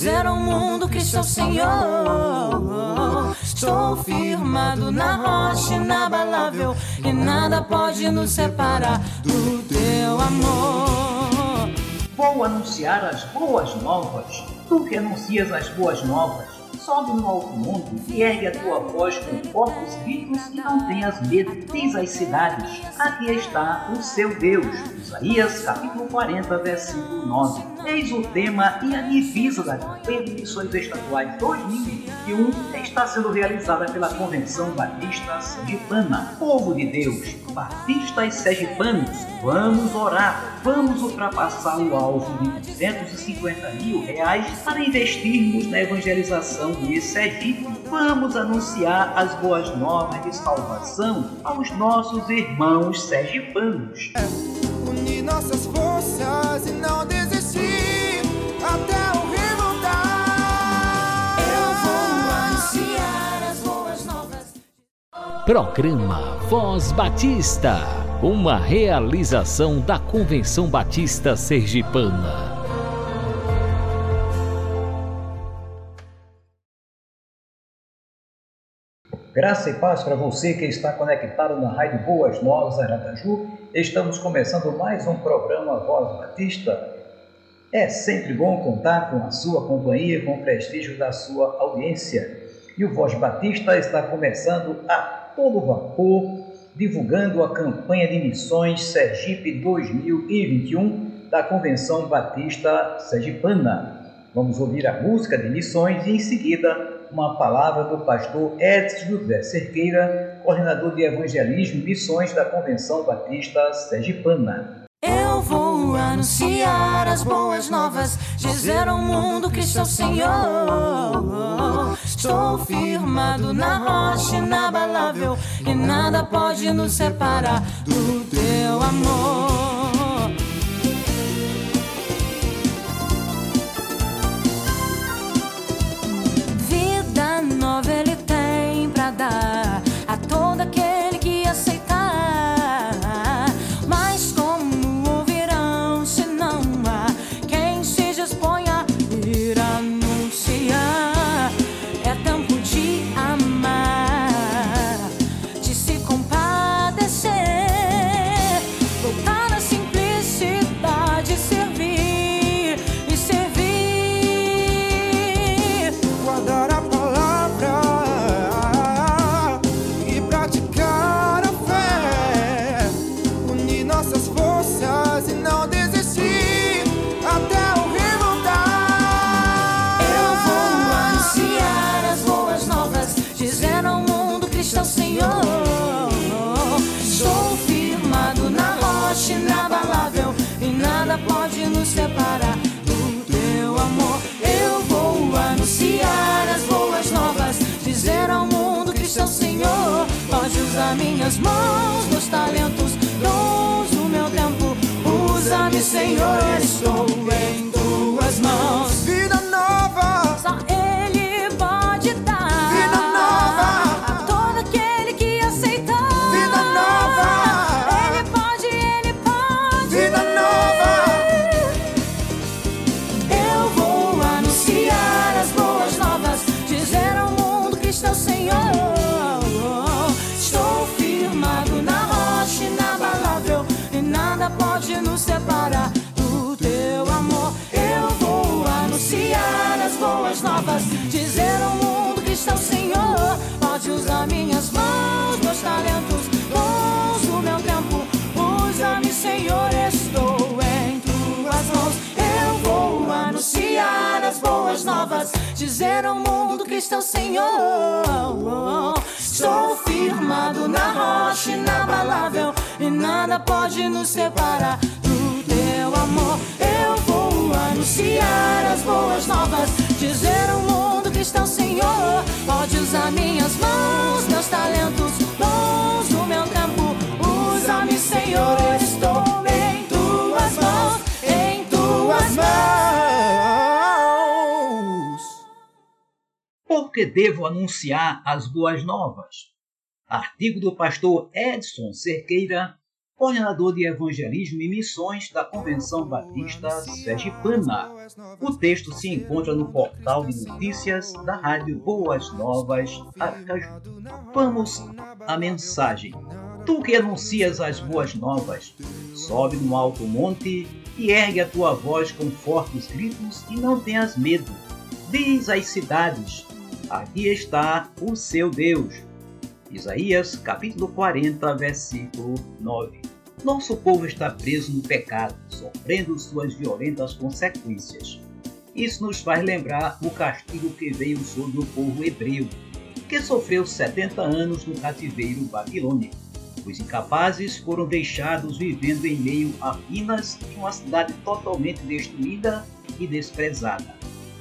Dizer ao mundo que sou Senhor. Estou firmado na rocha inabalável e nada pode nos separar do teu amor. Vou anunciar as boas novas. Tu que anuncias as boas novas sobe no alto mundo e ergue a tua voz com corpos ricos e não tenhas medo. Diz às cidades: Aqui está o seu Deus. Isaías capítulo 40, versículo 9. Eis o tema e a divisa da campanha de missões estaduais 2021 está sendo realizada pela Convenção Batista Sergipana. Povo de Deus, batistas sergipanos, vamos orar, vamos ultrapassar o alvo de 250 mil reais para investirmos na evangelização de Sergipe. Vamos anunciar as boas novas de salvação aos nossos irmãos sergipanos. Unir nossas forças e não desistir até o Eu vou anunciar as boas novas. Programa Voz Batista, uma realização da Convenção Batista Sergipana. Graça e paz para você que está conectado na Rádio Boas Novas Aracaju. Estamos começando mais um programa Voz Batista. É sempre bom contar com a sua companhia, com o prestígio da sua audiência. E o Voz Batista está começando a todo vapor, divulgando a campanha de missões Sergipe 2021 da Convenção Batista Sergipana. Vamos ouvir a música de missões e em seguida uma palavra do pastor Edson José Cerqueira, coordenador de evangelismo e missões da Convenção Batista Sergipana. Eu vou anunciar as boas novas, dizer ao mundo que sou Senhor. Estou firmado na rocha inabalável e nada pode nos separar do teu amor. Minhas mãos, meus talentos, dons do meu tempo. Usa-me, Senhor, estou em dizer ao mundo que está o Senhor. Sou firmado na rocha inabalável e nada pode nos separar do teu amor. Eu vou anunciar as boas novas, dizer ao mundo que está o Senhor. Pode usar minhas mãos, meus talentos, dons do meu tempo. Usa-me, Senhor, eu estou Por que devo anunciar as boas novas? Artigo do pastor Edson Cerqueira, coordenador de evangelismo e missões da Convenção Batista Sergipana. O texto se encontra no portal de notícias da Rádio Boas Novas Aracaju. Vamos à mensagem. Tu que anuncias as boas novas, sobe no alto monte e ergue a tua voz com fortes gritos e não tenhas medo. Diz às cidades: Aqui está o seu Deus. Isaías capítulo 40, versículo 9. Nosso povo está preso no pecado, sofrendo suas violentas consequências. Isso nos faz lembrar o castigo que veio sobre o povo hebreu, que sofreu 70 anos no cativeiro babilônico. Os incapazes foram deixados vivendo em meio a minas de uma cidade totalmente destruída e desprezada.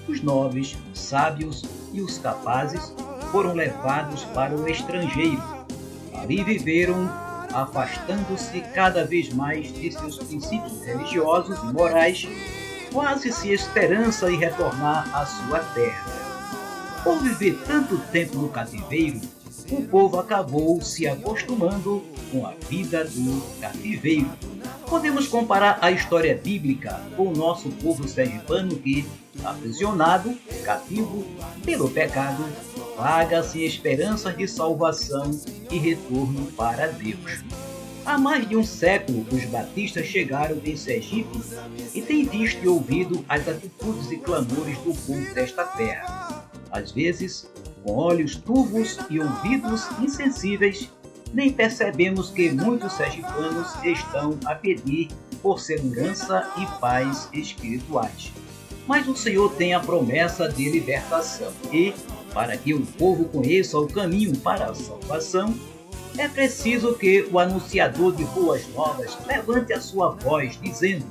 Os nobres, os sábios e os capazes foram levados para o estrangeiro. Ali viveram afastando-se cada vez mais de seus princípios religiosos e morais, quase se esperança em retornar à sua terra. Por viver tanto tempo no cativeiro, o povo acabou se acostumando com a vida do cativeiro. Podemos comparar a história bíblica com o nosso povo sergipano que, aprisionado, cativo pelo pecado, vaga-se esperanças de salvação e retorno para Deus. Há mais de um século, os batistas chegaram em Sergipe e têm visto e ouvido as atitudes e clamores do povo desta terra. Às vezes, com olhos turvos e ouvidos insensíveis, nem percebemos que muitos sergipanos estão a pedir por segurança e paz espirituais. Mas o Senhor tem a promessa de libertação e, para que o povo conheça o caminho para a salvação, é preciso que o anunciador de boas novas levante a sua voz, dizendo: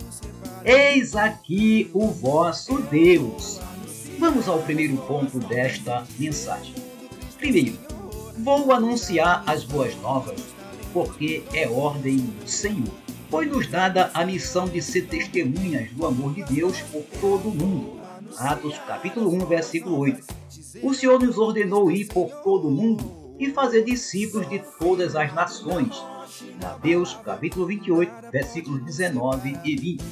Eis aqui o vosso Deus. Vamos ao primeiro ponto desta mensagem. Primeiro, vou anunciar as boas novas, porque é ordem do Senhor. Foi-nos dada a missão de ser testemunhas do amor de Deus por todo o mundo. Atos capítulo 1, versículo 8. O Senhor nos ordenou ir por todo o mundo e fazer discípulos de todas as nações. Mateus capítulo 28, versículos 19 e 20.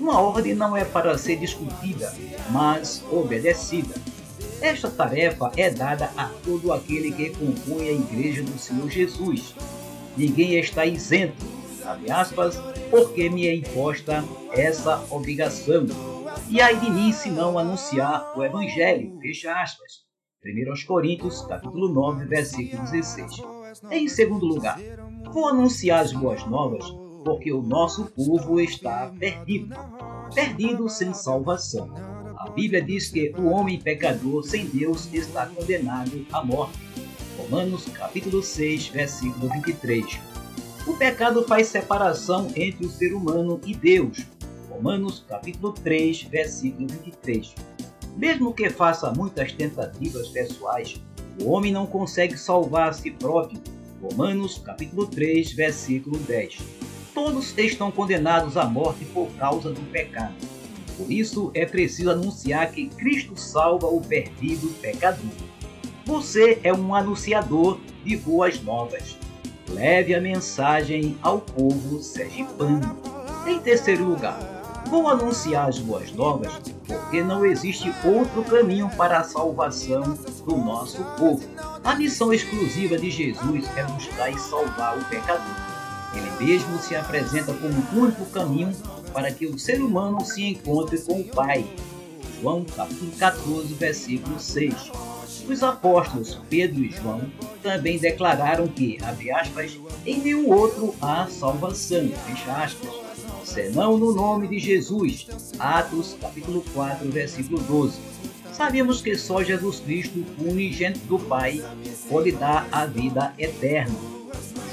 Uma ordem não é para ser discutida, mas obedecida. Esta tarefa é dada a todo aquele que compõe a igreja do Senhor Jesus. Ninguém está isento, abre aspas, porque me é imposta essa obrigação. E ai de mim se não anunciar o Evangelho, fecha aspas. 1 Coríntios, capítulo 9, versículo 16. Em segundo lugar, vou anunciar as boas novas porque o nosso povo está perdido, perdido sem salvação. A Bíblia diz que o homem pecador sem Deus está condenado à morte. Romanos capítulo 6, versículo 23. O pecado faz separação entre o ser humano e Deus. Romanos capítulo 3, versículo 23. Mesmo que faça muitas tentativas pessoais, o homem não consegue salvar a si próprio. Romanos capítulo 3, versículo 10. Todos estão condenados à morte por causa do pecado. Por isso é preciso anunciar que Cristo salva o perdido pecador. Você é um anunciador de boas novas. Leve a mensagem ao povo sergipano. Em terceiro lugar, vou anunciar as boas novas porque não existe outro caminho para a salvação do nosso povo. A missão exclusiva de Jesus é buscar e salvar o pecador. Ele mesmo se apresenta como o único caminho para que o ser humano se encontre com o Pai. João capítulo 14, versículo 6. Os apóstolos Pedro e João também declararam que, abre aspas, em nenhum outro há salvação, fecha aspas, senão no nome de Jesus. Atos capítulo 4, versículo 12. Sabemos que só Jesus Cristo, unigênito do Pai, pode dar a vida eterna.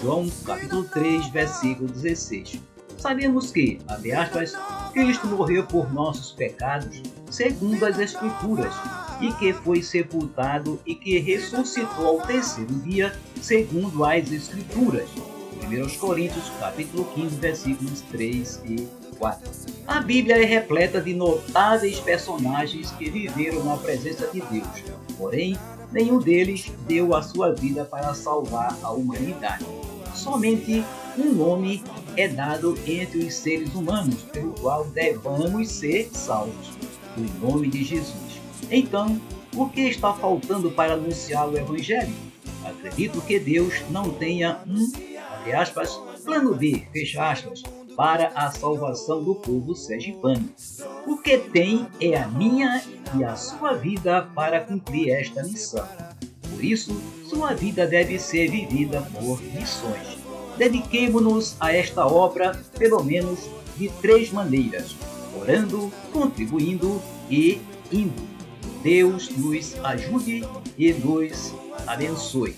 João capítulo 3, versículo 16. Sabemos que, abre aspas, Cristo morreu por nossos pecados, segundo as Escrituras, e que foi sepultado e que ressuscitou ao terceiro dia, segundo as Escrituras. 1 Coríntios capítulo 15, versículos 3 e 4. A Bíblia é repleta de notáveis personagens que viveram na presença de Deus, porém, nenhum deles deu a sua vida para salvar a humanidade. Somente um nome é dado entre os seres humanos, pelo qual devamos ser salvos: o nome de Jesus. Então, o que está faltando para anunciar o Evangelho? Acredito que Deus não tenha um, abre aspas, plano B, fecha aspas, para a salvação do povo sergipano. O que tem é a minha e a sua vida para cumprir esta missão. Por isso, sua vida deve ser vivida por missões. Dediquemo-nos a esta obra, pelo menos de três maneiras: orando, contribuindo e indo. Deus nos ajude e nos abençoe.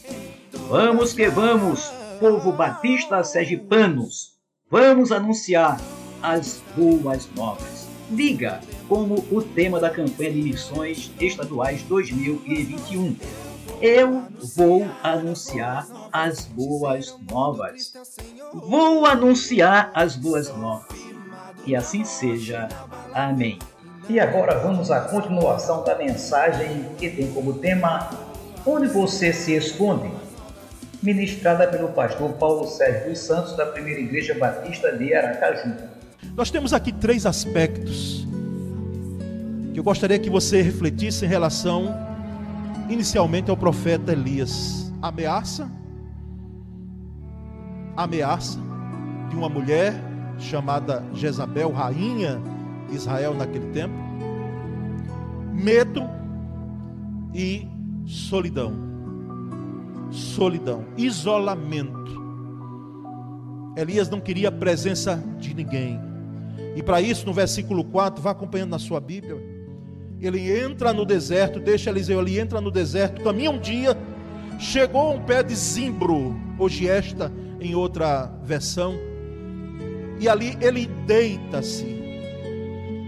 Vamos que vamos, povo batista sergipanos! Vamos anunciar as boas novas. Diga como o tema da campanha de missões estaduais 2021. Eu vou anunciar as boas novas. Vou anunciar as boas novas. Que assim seja. Amém. E agora vamos à continuação da mensagem que tem como tema Onde você se esconde? Ministrada pelo pastor Paulo Sérgio dos Santos, da Primeira Igreja Batista de Aracaju. Nós temos aqui três aspectos que eu gostaria que você refletisse em relação, inicialmente, ao profeta Elias: ameaça, ameaça de uma mulher chamada Jezabel, rainha de Israel naquele tempo, medo e solidão. Solidão, isolamento. Elias não queria a presença de ninguém. E para isso, no versículo 4, vá acompanhando na sua Bíblia. Ele entra no deserto, deixa Eliseu ali, entra no deserto, caminha um dia, chegou a um pé de zimbro, hoje esta em outra versão, e ali ele deita-se,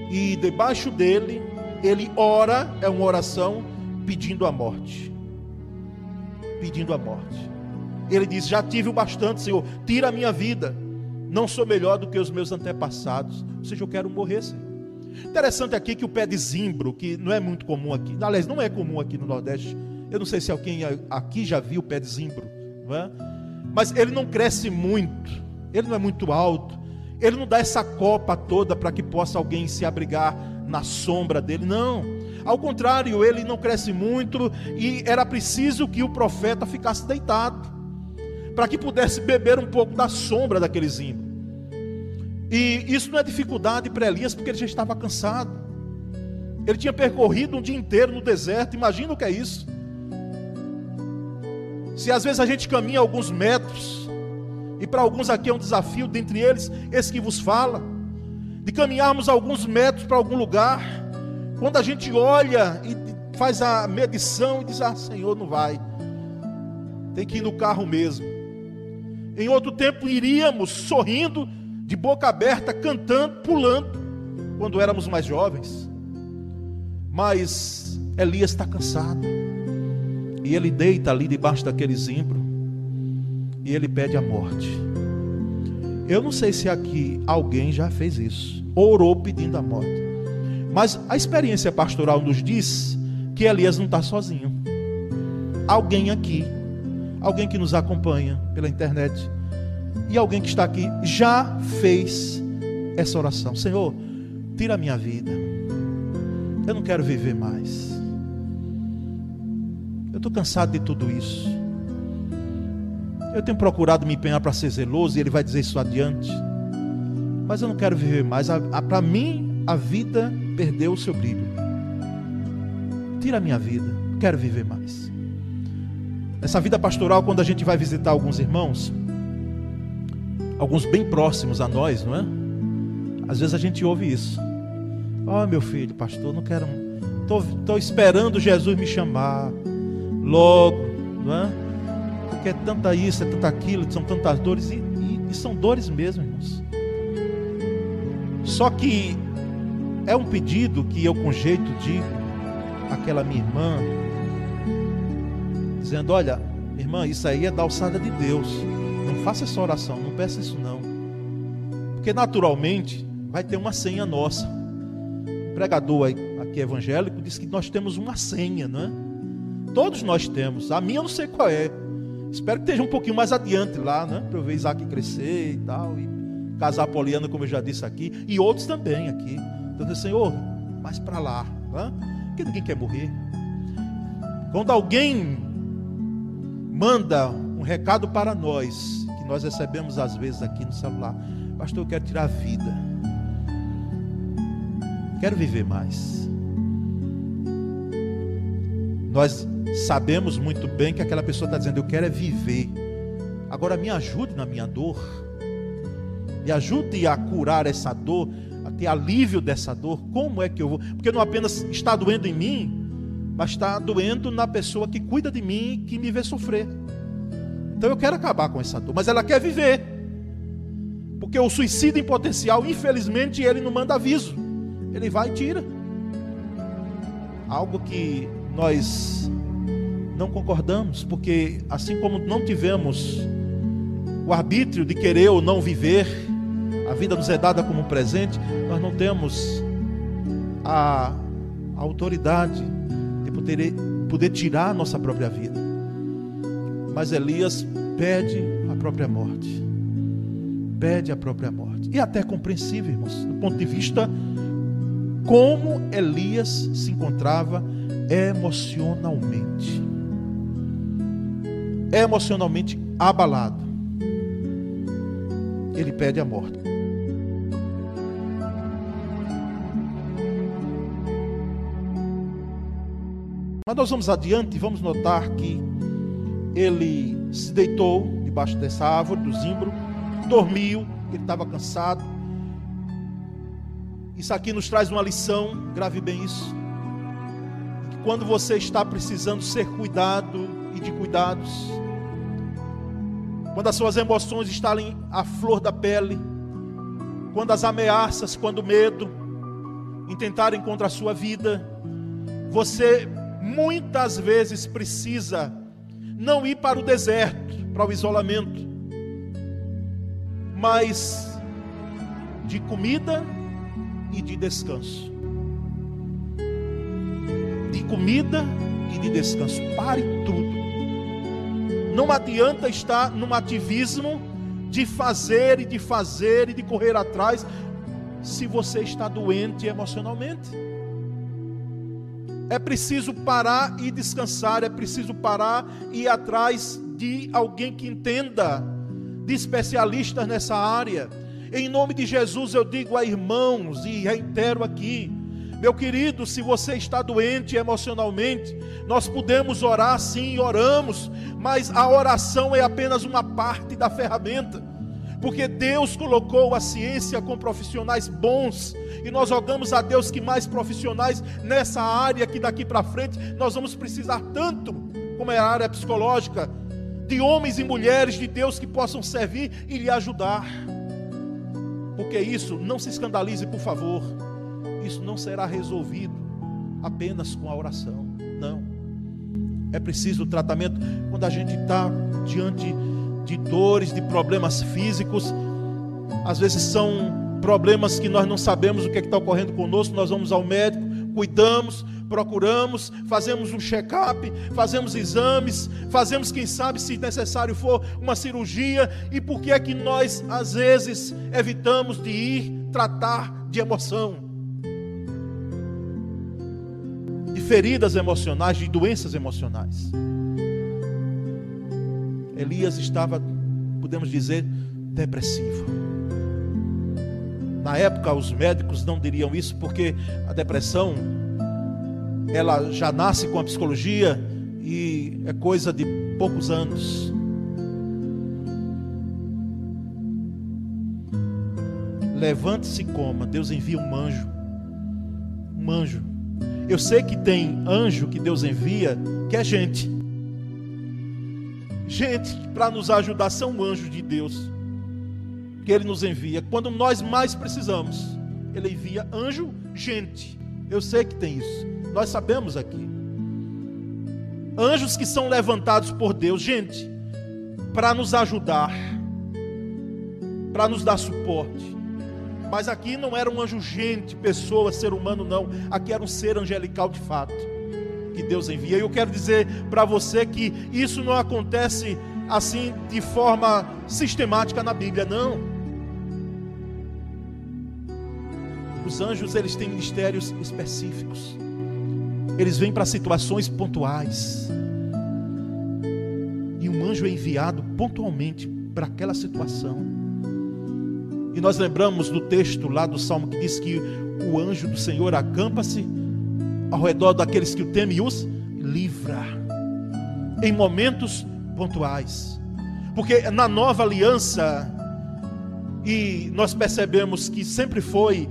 e debaixo dele, ele ora, é uma oração, pedindo a morte. Pedindo a morte. Ele diz: Já tive o bastante, Senhor, tira a minha vida. Não sou melhor do que os meus antepassados. Ou seja, eu quero morrer, Senhor. Interessante aqui que o pé de zimbro, que não é muito comum aqui, aliás, não é comum aqui no Nordeste. Eu não sei se alguém aqui já viu o pé de zimbro, é? mas ele não cresce muito, ele não é muito alto, ele não dá essa copa toda para que possa alguém se abrigar na sombra dele, não. Ao contrário, ele não cresce muito e era preciso que o profeta ficasse deitado para que pudesse beber um pouco da sombra daquele zimbro. E isso não é dificuldade para Elias, porque ele já estava cansado. Ele tinha percorrido um dia inteiro no deserto, imagina o que é isso. Se às vezes a gente caminha alguns metros, e para alguns aqui é um desafio, dentre eles, esse que vos fala, de caminharmos alguns metros para algum lugar, quando a gente olha e faz a medição e diz: Ah, Senhor, não vai, tem que ir no carro mesmo. Em outro tempo iríamos sorrindo, de boca aberta, cantando, pulando, quando éramos mais jovens. Mas Elias está cansado, e ele deita ali debaixo daquele zimbro, e ele pede a morte. Eu não sei se aqui alguém já fez isso, orou pedindo a morte. Mas a experiência pastoral nos diz que Elias não está sozinho. Alguém aqui, alguém que nos acompanha pela internet, e alguém que está aqui já fez essa oração: Senhor, tira a minha vida. Eu não quero viver mais. Eu estou cansado de tudo isso. Eu tenho procurado me empenhar para ser zeloso, e ele vai dizer isso adiante. Mas eu não quero viver mais. Para mim, a vida perdeu o seu brilho. Tira a minha vida, não quero viver mais. Nessa vida pastoral, quando a gente vai visitar alguns irmãos, alguns bem próximos a nós, não é? Às vezes a gente ouve isso. Ó, oh, meu filho, pastor, não quero, estou esperando Jesus me chamar logo, não é? Porque é tanta isso, é tanta aquilo, são tantas dores, e, e, e são dores mesmo, irmãos. Só que é um pedido que eu com jeito digo àquela minha irmã, dizendo: Olha, irmã, isso aí é da alçada de Deus. Não faça essa oração, não peça isso não. Porque naturalmente vai ter uma senha nossa. O pregador aqui evangélico diz que nós temos uma senha, não é? Todos nós temos. A minha eu não sei qual é. Espero que esteja um pouquinho mais adiante lá, né? Para eu ver Isaac crescer e tal. E casar Poliana, como eu já disse aqui. E outros também aqui. Então, Senhor, mais para lá. Né? Porque ninguém quer morrer. Quando alguém manda um recado para nós, nós recebemos às vezes aqui no celular, pastor, eu quero tirar a vida. Quero viver mais. Nós sabemos muito bem que aquela pessoa está dizendo, eu quero é viver. Agora me ajude na minha dor. Me ajude a curar essa dor, a ter alívio dessa dor. Como é que eu vou? Porque não apenas está doendo em mim, mas está doendo na pessoa que cuida de mim, que me vê sofrer. Então eu quero acabar com essa dor, mas ela quer viver. Porque o suicídio em potencial, infelizmente, ele não manda aviso. Ele vai e tira. Algo que nós não concordamos, porque assim como não tivemos o arbítrio de querer ou não viver, a vida nos é dada como presente, nós não temos a autoridade de poder, poder tirar a nossa própria vida. Mas Elias pede a própria morte. Pede a própria morte. E até compreensível, irmãos, do ponto de vista como Elias se encontrava emocionalmente. Emocionalmente abalado. Ele pede a morte. Mas nós vamos adiante e vamos notar que ele se deitou debaixo dessa árvore do zimbro, dormiu, ele estava cansado. Isso aqui nos traz uma lição, grave bem isso. Quando você está precisando ser cuidado e de cuidados, quando as suas emoções estarem à flor da pele, quando as ameaças, quando o medo intentarem contra a sua vida, você muitas vezes precisa não ir para o deserto, para o isolamento, mas de comida e de descanso. De comida e de descanso. Pare tudo. Não adianta estar num ativismo de fazer e de fazer e de correr atrás se você está doente emocionalmente. É preciso parar e descansar, é preciso parar e ir atrás de alguém que entenda, de especialistas nessa área. Em nome de Jesus eu digo a irmãos e reitero aqui, meu querido, se você está doente emocionalmente, nós podemos orar sim, oramos, mas a oração é apenas uma parte da ferramenta porque Deus colocou a ciência com profissionais bons, e nós rogamos a Deus que mais profissionais nessa área que daqui para frente nós vamos precisar tanto, como é a área psicológica, de homens e mulheres de Deus que possam servir e lhe ajudar. Porque isso, não se escandalize, por favor, isso não será resolvido apenas com a oração, não. É preciso o tratamento quando a gente está diante de dores, de problemas físicos. Às vezes são problemas que nós não sabemos o que é está ocorrendo conosco. Nós vamos ao médico, cuidamos, procuramos, fazemos um check-up, fazemos exames, fazemos, quem sabe, se necessário for, uma cirurgia. E por que é que nós, às vezes, evitamos de ir tratar de emoção? De feridas emocionais, de doenças emocionais. Elias estava, podemos dizer, depressivo. Na época, os médicos não diriam isso porque a depressão ela já nasce com a psicologia e é coisa de poucos anos. Levante-se e coma. Deus envia um anjo. Um anjo. Eu sei que tem anjo que Deus envia, que é gente. Gente para nos ajudar são anjos de Deus que ele nos envia. Quando nós mais precisamos, ele envia anjo, gente. Eu sei que tem isso. Nós sabemos aqui. Anjos que são levantados por Deus, gente, para nos ajudar, para nos dar suporte. Mas aqui não era um anjo gente, pessoa, ser humano, não. Aqui era um ser angelical de fato, que Deus envia. E eu quero dizer para você que isso não acontece assim de forma sistemática na Bíblia, não. Os anjos, eles têm ministérios específicos. Eles vêm para situações pontuais. E um anjo é enviado pontualmente para aquela situação. E nós lembramos do texto lá do Salmo que diz que o anjo do Senhor acampa-se ao redor daqueles que o temem e os livra em momentos pontuais. Porque na nova aliança, e nós percebemos que sempre foi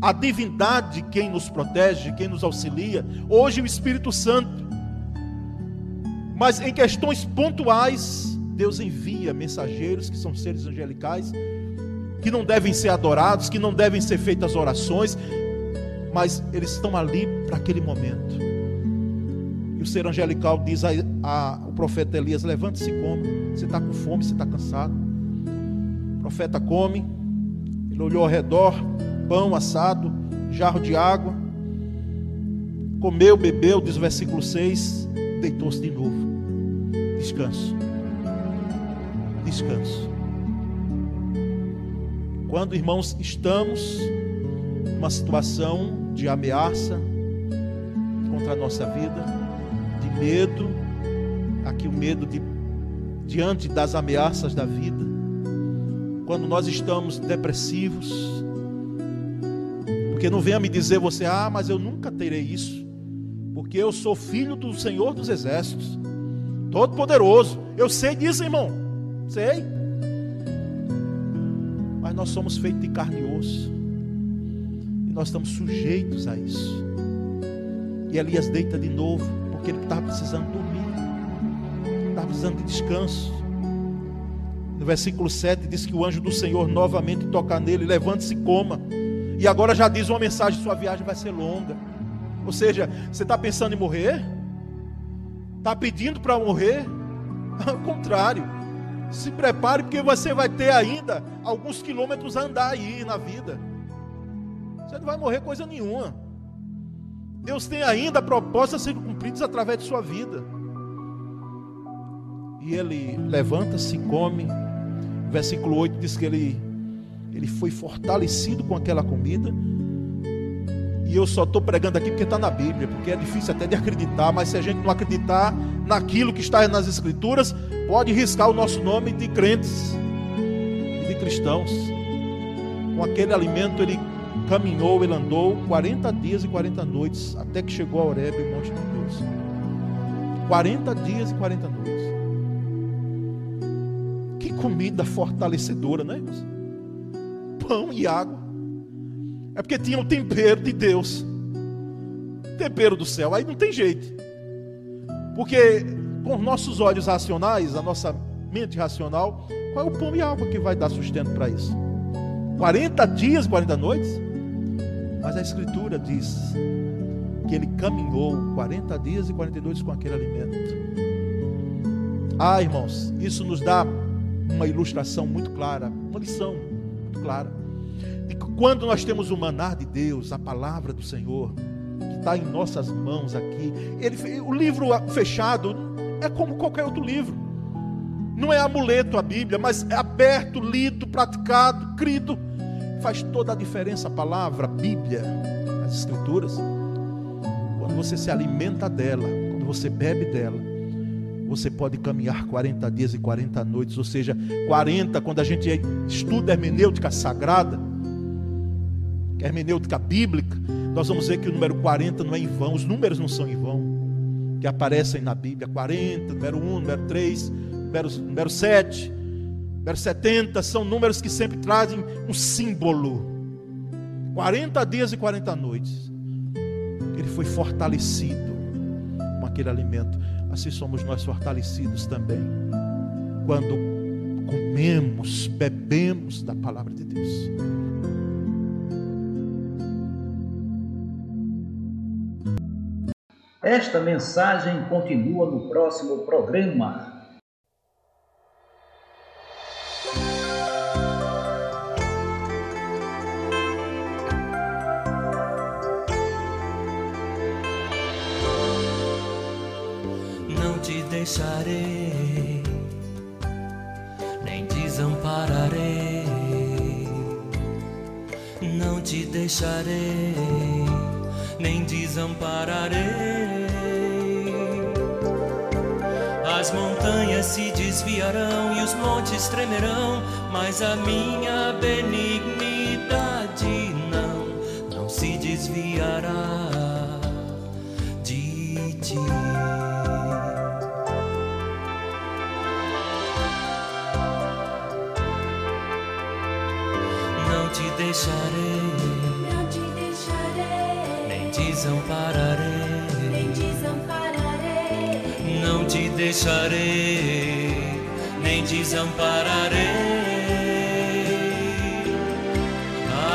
a divindade quem nos protege, quem nos auxilia, hoje o Espírito Santo. Mas em questões pontuais, Deus envia mensageiros que são seres angelicais que não devem ser adorados, que não devem ser feitas orações, mas eles estão ali para aquele momento. E o ser angelical diz a, a o profeta Elias: levante-se e come. Você está com fome, você está cansado. O profeta come, ele olhou ao redor, pão assado, jarro de água, comeu, bebeu, diz o versículo 6, deitou-se de novo. Descanso. Descanso. Quando, irmãos, estamos numa situação de ameaça contra a nossa vida, de medo, aqui o medo de diante das ameaças da vida, quando nós estamos depressivos, porque não venha me dizer você, ah, mas eu nunca terei isso, porque eu sou filho do Senhor dos Exércitos, Todo-Poderoso, eu sei disso, irmão, sei. Mas nós somos feitos de carne e osso. Nós estamos sujeitos a isso. E Elias deita de novo, porque ele estava precisando dormir, estava precisando de descanso. No versículo 7 diz que o anjo do Senhor novamente toca nele, levante-se e coma. E agora já diz uma mensagem: sua viagem vai ser longa. Ou seja, você está pensando em morrer? Está pedindo para morrer? Ao contrário, se prepare, porque você vai ter ainda alguns quilômetros a andar aí na vida. Você não vai morrer coisa nenhuma. Deus tem ainda propostas a serem cumpridas através de sua vida. E ele levanta-se, come. Versículo 8 diz que ele, ele foi fortalecido com aquela comida. E eu só estou pregando aqui porque está na Bíblia, porque é difícil até de acreditar, mas se a gente não acreditar naquilo que está nas Escrituras, pode riscar o nosso nome de crentes e de cristãos. Com aquele alimento ele caminhou, ele andou 40 dias e 40 noites, até que chegou a Horebe, o monte de Deus. 40 dias e 40 noites. Que comida fortalecedora, né, irmãos? Pão e água. É porque tinha o tempero de Deus. Tempero do céu. Aí não tem jeito. Porque com nossos olhos racionais, a nossa mente racional, qual é o pão e água que vai dar sustento para isso? 40 dias, 40 noites? Mas a Escritura diz que ele caminhou 40 dias e 40 noites com aquele alimento. Ah, irmãos, isso nos dá uma ilustração muito clara, uma lição muito clara. De que quando nós temos o manar de Deus, a palavra do Senhor, que está em nossas mãos aqui, ele, o livro fechado é como qualquer outro livro. Não é amuleto a Bíblia, mas é aberto, lido, praticado, crido. Faz toda a diferença a palavra, a Bíblia, as Escrituras. Quando você se alimenta dela, quando você bebe dela, você pode caminhar 40 dias e 40 noites, ou seja, 40 quando a gente estuda hermenêutica sagrada, hermenêutica bíblica, nós vamos ver que o número 40 não é em vão, os números não são em vão que aparecem na Bíblia: 40, número 1, número 3, número, número 7, número 70, são números que sempre trazem um símbolo. 40 dias e 40 noites. ele foi fortalecido com aquele alimento. Assim somos nós fortalecidos também quando comemos, bebemos da palavra de Deus. Esta mensagem continua no próximo programa. Te deixarei, Não te deixarei, nem desampararei. nem desampararei. Não te deixarei, nem desampararei.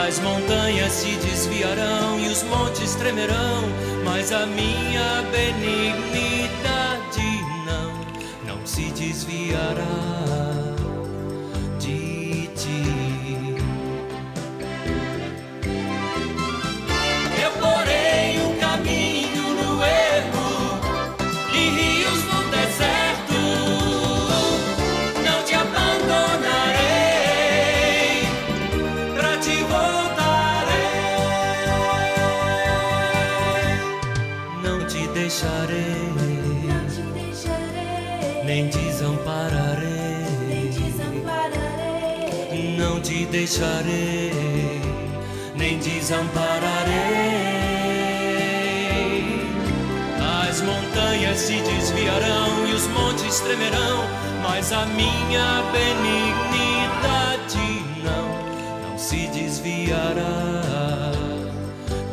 As montanhas se desviarão e os montes tremerão, mas a minha benignidade não, não se desviará Não te deixarei, nem desampararei. As montanhas se desviarão e os montes tremerão, mas a minha benignidade não, não se desviará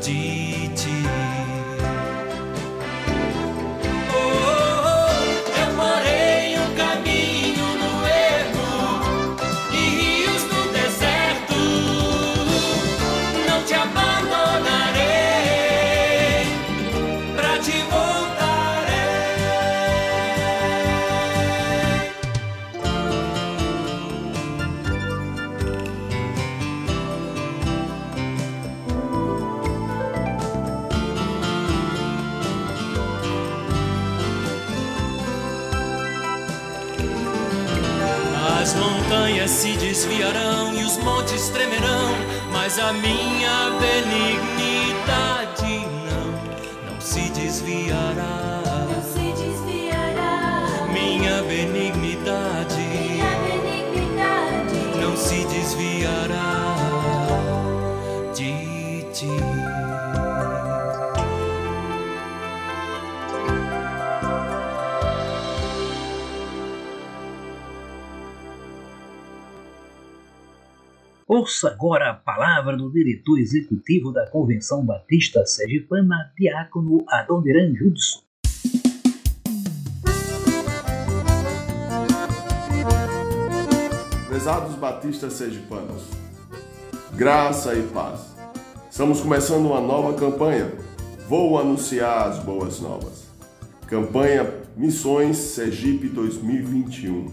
de montanhas se desviarão e os montes tremerão, mas a minha benignidade não, não se desviará. Não se desviará. Minha benignidade Minha benignidade não se desviará Ouça agora a palavra do diretor executivo da Convenção Batista Sergipana, Diácono Adoniran Judson. Prezados batistas sergipanos, graça e paz. Estamos começando uma nova campanha. Vou anunciar as boas novas. Campanha Missões Sergipe 2021.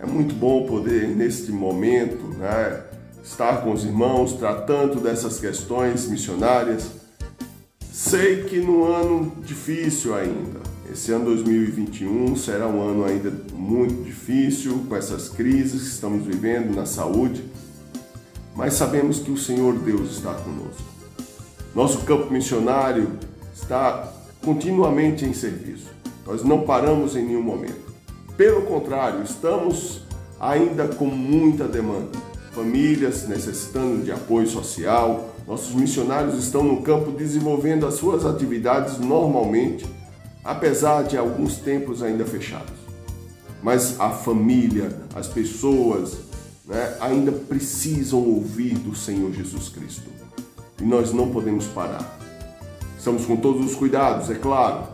É muito bom poder, neste momento, né, estar com os irmãos tratando dessas questões missionárias. Sei que num ano difícil ainda, esse ano 2021 será um ano ainda muito difícil com essas crises que estamos vivendo na saúde, mas sabemos que o Senhor Deus está conosco. Nosso campo missionário está continuamente em serviço. Nós não paramos em nenhum momento. Pelo contrário, estamos ainda com muita demanda. Famílias necessitando de apoio social, nossos missionários estão no campo desenvolvendo as suas atividades normalmente, apesar de alguns templos ainda fechados. Mas a família, as pessoas, né, ainda precisam ouvir do Senhor Jesus Cristo. E nós não podemos parar. Estamos com todos os cuidados, é claro,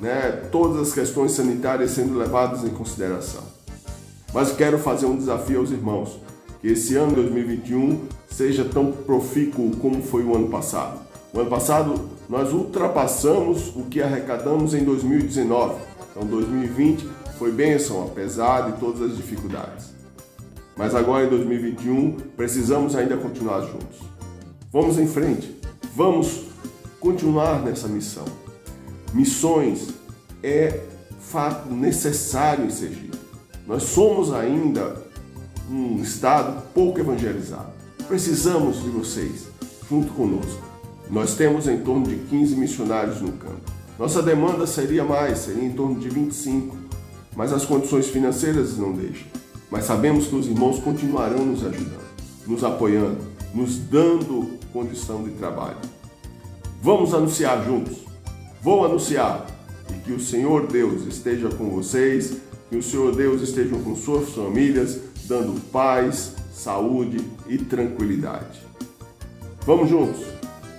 né? todas as questões sanitárias sendo levadas em consideração. Mas quero fazer um desafio aos irmãos, que esse ano 2021 seja tão profícuo como foi o ano passado. O ano passado nós ultrapassamos o que arrecadamos em 2019. Então 2020 foi bênção, apesar de todas as dificuldades. Mas agora em 2021 precisamos ainda continuar juntos. Vamos em frente, vamos continuar nessa missão. Missões é fato necessário em Sergipe. Nós somos ainda um estado pouco evangelizado. Precisamos de vocês junto conosco. Nós temos em torno de 15 missionários no campo. Nossa demanda seria mais, seria em torno de 25, mas as condições financeiras não deixam. Mas sabemos que os irmãos continuarão nos ajudando, nos apoiando, nos dando condição de trabalho. Vamos anunciar juntos. Vou anunciar e que o Senhor Deus esteja com vocês, que o Senhor Deus esteja com suas famílias, dando paz, saúde e tranquilidade. Vamos juntos.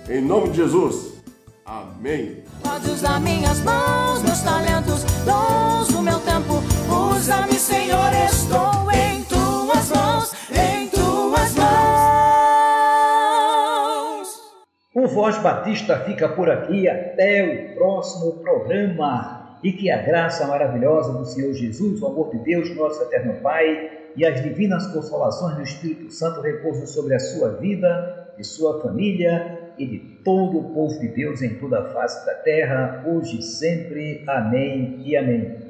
Em nome de Jesus. Amém. Pode usar minhas mãos, meus talentos, dons, o meu tempo. Usa-me, Senhor, estou em tuas mãos, em tuas mãos. O Voz Batista fica por aqui até o próximo programa. E que a graça maravilhosa do Senhor Jesus, o amor de Deus, nosso eterno Pai, e as divinas consolações do Espírito Santo repousem sobre a sua vida, de sua família e de todo o povo de Deus em toda a face da terra, hoje e sempre. Amém e amém.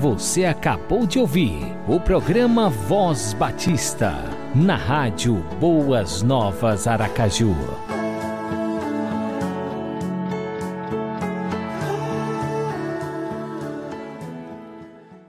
Você acabou de ouvir o programa Voz Batista, na rádio Boas Novas Aracaju.